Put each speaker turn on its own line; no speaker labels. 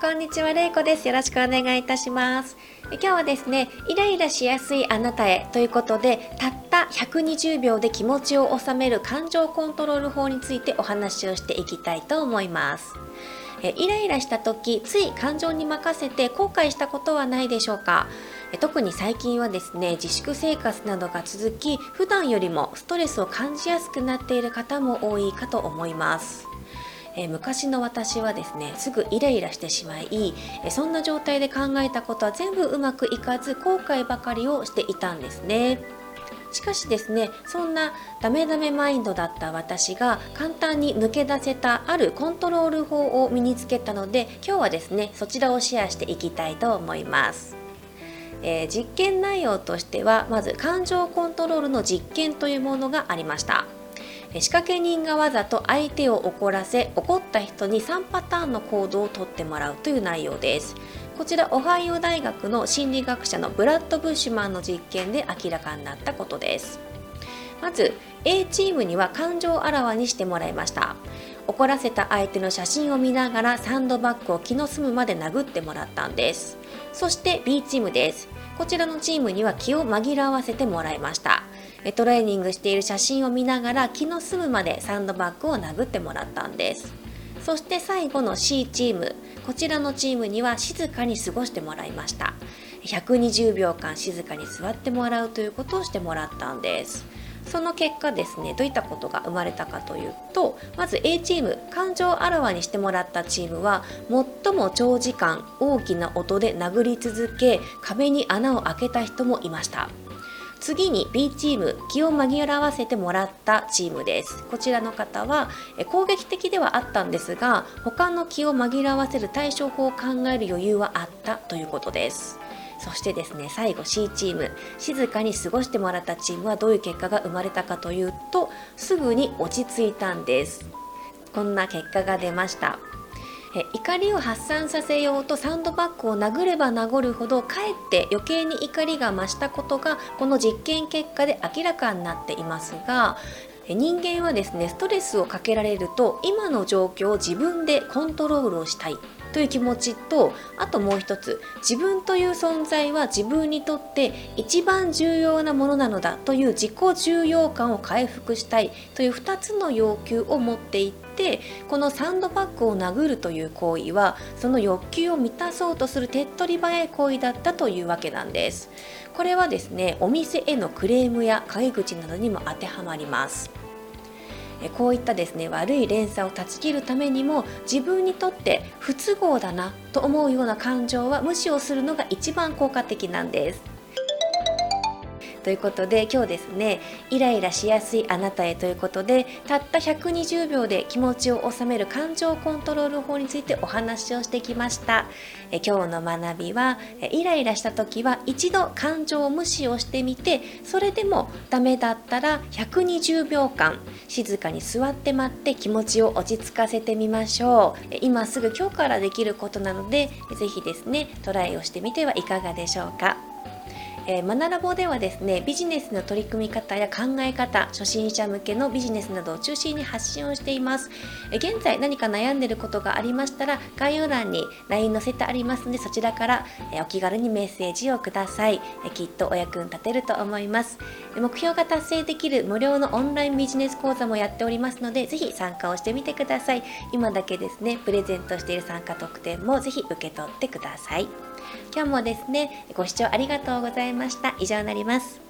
こんにちは、れいこです。よろしくお願いいたします。今日はですね、イライラしやすいあなたへということで、たった120秒で気持ちを収める感情コントロール法についてお話をしていきたいと思います。イライラした時、つい感情に任せて後悔したことはないでしょうか？特に最近はですね、自粛生活などが続き、普段よりもストレスを感じやすくなっている方も多いかと思います。えー、昔の私はですねすぐイライラしてしまい、えそんな状態で考えたことは全部うまくいかず後悔ばかりをしていたんですね。しかしですねそんなダメダメマインドだった私が簡単に抜け出せたあるコントロール法を身につけたので今日はですねそちらをシェアしていきたいと思います。えー、実験内容としてはまず感情コントロールの実験というものがありました。仕掛け人がわざと相手を怒らせ怒った人に3パターンの行動をとってもらうという内容です。こちらオハイオ大学の心理学者のブラッド・ブッシュマンの実験で明らかになったことです。まず A チームには感情をあらわにしてもらいました。怒らせた相手の写真を見ながらサンドバッグを気の済むまで殴ってもらったんです。そして B チームです。こちらのチームには気を紛らわせてもらいました。トレーニングしている写真を見ながら気の済むまでサンドバッグを殴ってもらったんです。そして最後の C チームこちらのチームには静かに過ごしてもらいました。120秒間静かに座ってもらうということをしてもらったんです。その結果ですねどういったことが生まれたかというとまず A チーム感情をあらわにしてもらったチームは最も長時間大きな音で殴り続け壁に穴を開けた人もいました。次に B チーム気を紛らわせてもらったチームです。こちらの方は攻撃的ではあったんですが他の気を紛らわせる対処法を考える余裕はあったということです。そしてですね最後 C チーム。静かに過ごしてもらったチームはどういう結果が生まれたかというとすぐに落ち着いたんです。こんな結果が出ました。怒りを発散させようとサンドバッグを殴れば殴るほどかえって余計に怒りが増したことがこの実験結果で明らかになっていますが人間はですねストレスをかけられると今の状況を自分でコントロールをしたい。という気持ちとあともう一つ自分という存在は自分にとって一番重要なものなのだという自己重要感を回復したいという2つの要求を持っていてこのサンドバッグを殴るという行為はその欲求を満たそうとする手っ取り早い行為だったというわけなんです。これはですねお店へのクレームや陰口などにも当てはまります。こういったですね悪い連鎖を断ち切るためにも自分にとって不都合だなと思うような感情は無視をするのが一番効果的なんです。ということで今日ですねイライラしやすいあなたへということでたった120秒で気持ちを収める感情コントロール法についてお話をしてきました。え今日の学びはイライラした時は一度感情を無視をしてみてそれでもダメだったら120秒間静かに座って待って気持ちを落ち着かせてみましょう。今すぐ今日からできることなので是非ですねトライをしてみてはいかがでしょうか。えー、マナラボではですねビジネスの取り組み方や考え方初心者向けのビジネスなどを中心に発信をしています、えー、現在何か悩んでることがありましたら概要欄に LINE 載せてありますのでそちらから、えー、お気軽にメッセージをください、えきっとお役に立てると思います。目標が達成できる無料のオンラインビジネス講座もやっておりますのでぜひ参加をしてみてください。今だけですねプレゼントしている参加特典もぜひ受け取ってください。今日もですねご視聴ありがとうございました。以上になります。